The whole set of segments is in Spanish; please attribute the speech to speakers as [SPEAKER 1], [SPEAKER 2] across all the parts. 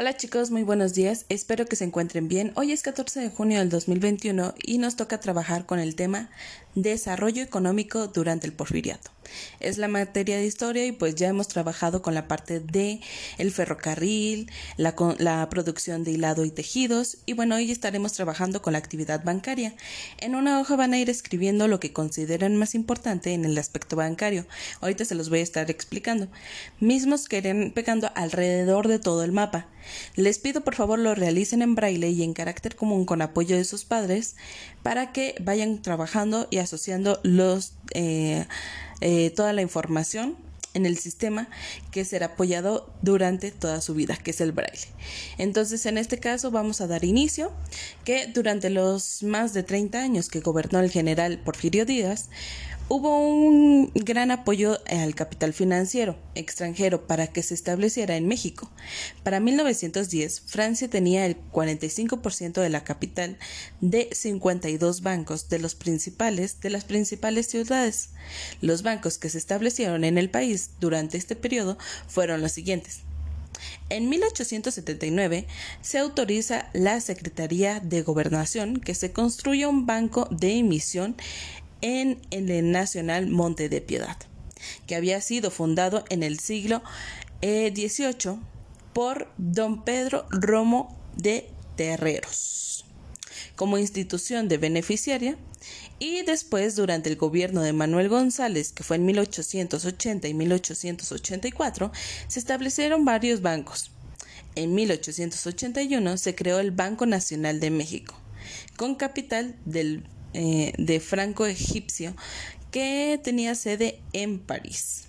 [SPEAKER 1] Hola chicos, muy buenos días. Espero que se encuentren bien. Hoy es 14 de junio del 2021 y nos toca trabajar con el tema Desarrollo económico durante el porfiriato. Es la materia de historia y pues ya hemos trabajado con la parte de el ferrocarril, la, la producción de hilado y tejidos y bueno, hoy estaremos trabajando con la actividad bancaria. En una hoja van a ir escribiendo lo que consideran más importante en el aspecto bancario. Ahorita se los voy a estar explicando. Mismos que irán pegando alrededor de todo el mapa. Les pido por favor lo realicen en braille y en carácter común con apoyo de sus padres para que vayan trabajando y asociando los, eh, eh, toda la información en el sistema que será apoyado durante toda su vida, que es el braille. Entonces, en este caso vamos a dar inicio que durante los más de 30 años que gobernó el general Porfirio Díaz, Hubo un gran apoyo al capital financiero extranjero para que se estableciera en México. Para 1910, Francia tenía el 45% de la capital de 52 bancos de los principales de las principales ciudades. Los bancos que se establecieron en el país durante este periodo fueron los siguientes: en 1879 se autoriza la Secretaría de Gobernación que se construya un banco de emisión en el Nacional Monte de Piedad, que había sido fundado en el siglo XVIII eh, por don Pedro Romo de Terreros como institución de beneficiaria y después durante el gobierno de Manuel González, que fue en 1880 y 1884, se establecieron varios bancos. En 1881 se creó el Banco Nacional de México, con capital del eh, de franco egipcio que tenía sede en París.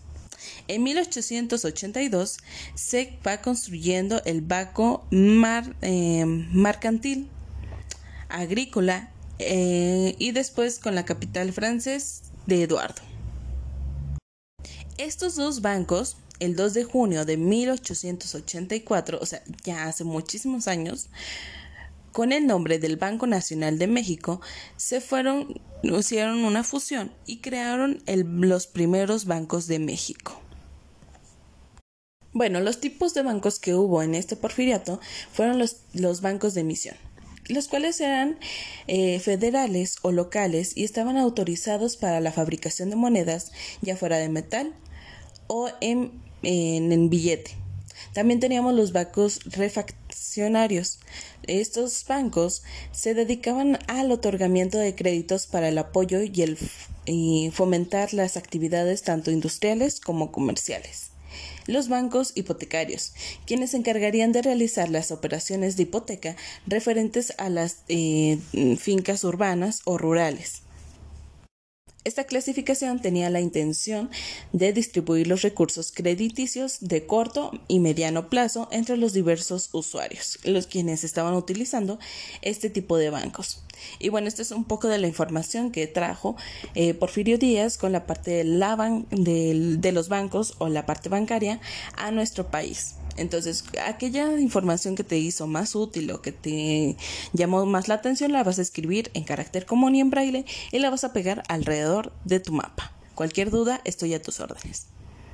[SPEAKER 1] En 1882 se va construyendo el banco eh, mercantil agrícola eh, y después con la capital francés de Eduardo. Estos dos bancos, el 2 de junio de 1884, o sea, ya hace muchísimos años, con el nombre del Banco Nacional de México, se fueron, hicieron una fusión y crearon los primeros bancos de México. Bueno, los tipos de bancos que hubo en este porfiriato fueron los, bancos de emisión, los cuales eran eh, federales o locales y estaban autorizados para la fabricación de monedas, ya fuera de metal o en, en billete. También teníamos los bancos refaccionarios. Estos bancos se dedicaban al otorgamiento de créditos para el apoyo y el y fomentar las actividades tanto industriales como comerciales. Los bancos hipotecarios, quienes se encargarían de realizar las operaciones de hipoteca referentes a las eh, fincas urbanas o rurales. Esta clasificación tenía la intención de distribuir los recursos crediticios de corto y mediano plazo entre los diversos usuarios, los quienes estaban utilizando este tipo de bancos. Y bueno, esta es un poco de la información que trajo eh, Porfirio Díaz con la parte de, la de los bancos o la parte bancaria a nuestro país. Entonces, aquella información que te hizo más útil o que te llamó más la atención la vas a escribir en carácter común y en braille y la vas a pegar alrededor de tu mapa. Cualquier duda, estoy a tus órdenes.